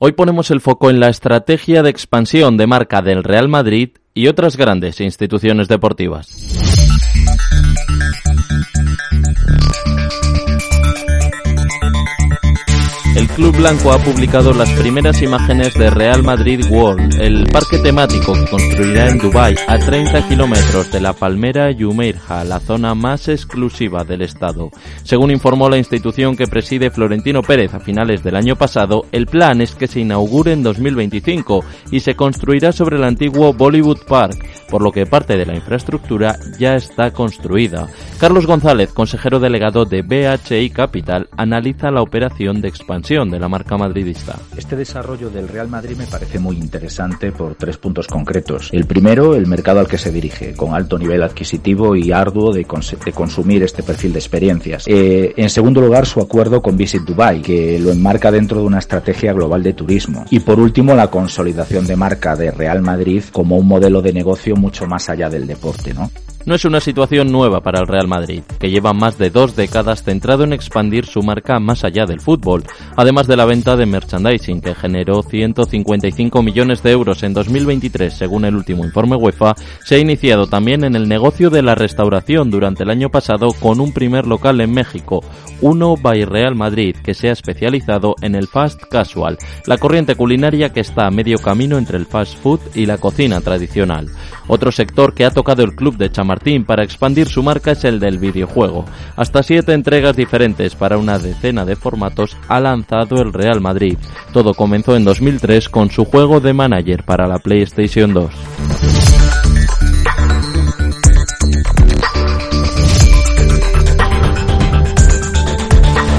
Hoy ponemos el foco en la estrategia de expansión de marca del Real Madrid y otras grandes instituciones deportivas. Club Blanco ha publicado las primeras imágenes de Real Madrid World, el parque temático que construirá en Dubái a 30 kilómetros de la Palmera Yumeirja, la zona más exclusiva del estado. Según informó la institución que preside Florentino Pérez a finales del año pasado, el plan es que se inaugure en 2025 y se construirá sobre el antiguo Bollywood Park, por lo que parte de la infraestructura ya está construida. Carlos González, consejero delegado de BHI Capital, analiza la operación de expansión de la marca madridista. Este desarrollo del Real Madrid me parece muy interesante por tres puntos concretos. El primero, el mercado al que se dirige, con alto nivel adquisitivo y arduo de, consumir este perfil de experiencias. Eh, en segundo lugar, su acuerdo con Visit Dubai, que lo enmarca dentro de una estrategia global de turismo. Y por último, la consolidación de marca de Real Madrid como un modelo de negocio mucho más allá del deporte, ¿no? No es una situación nueva para el Real Madrid, que lleva más de dos décadas centrado en expandir su marca más allá del fútbol, además de la venta de merchandising, que generó 155 millones de euros en 2023, según el último informe UEFA, se ha iniciado también en el negocio de la restauración durante el año pasado con un primer local en México, uno by Real Madrid, que se ha especializado en el fast casual, la corriente culinaria que está a medio camino entre el fast food y la cocina tradicional. Otro sector que ha tocado el club de Chamartín para expandir su marca es el del videojuego. Hasta siete entregas diferentes para una decena de formatos ha lanzado el Real Madrid. Todo comenzó en 2003 con su juego de manager para la PlayStation 2.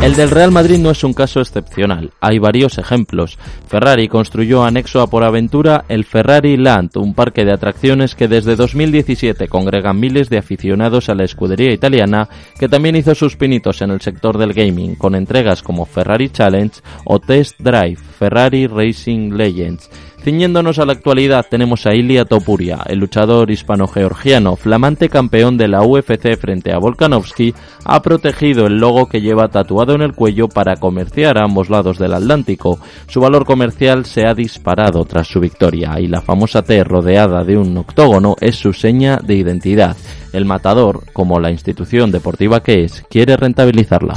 El del Real Madrid no es un caso excepcional, hay varios ejemplos. Ferrari construyó anexo a Por Aventura el Ferrari Land, un parque de atracciones que desde 2017 congrega miles de aficionados a la escudería italiana, que también hizo sus pinitos en el sector del gaming, con entregas como Ferrari Challenge o Test Drive, Ferrari Racing Legends. Ciñéndonos a la actualidad tenemos a Ilia Topuria, el luchador hispano-georgiano, flamante campeón de la UFC frente a Volkanovski, ha protegido el logo que lleva tatuado en el cuello para comerciar a ambos lados del Atlántico. Su valor comercial se ha disparado tras su victoria y la famosa T rodeada de un octógono es su seña de identidad. El matador, como la institución deportiva que es, quiere rentabilizarla.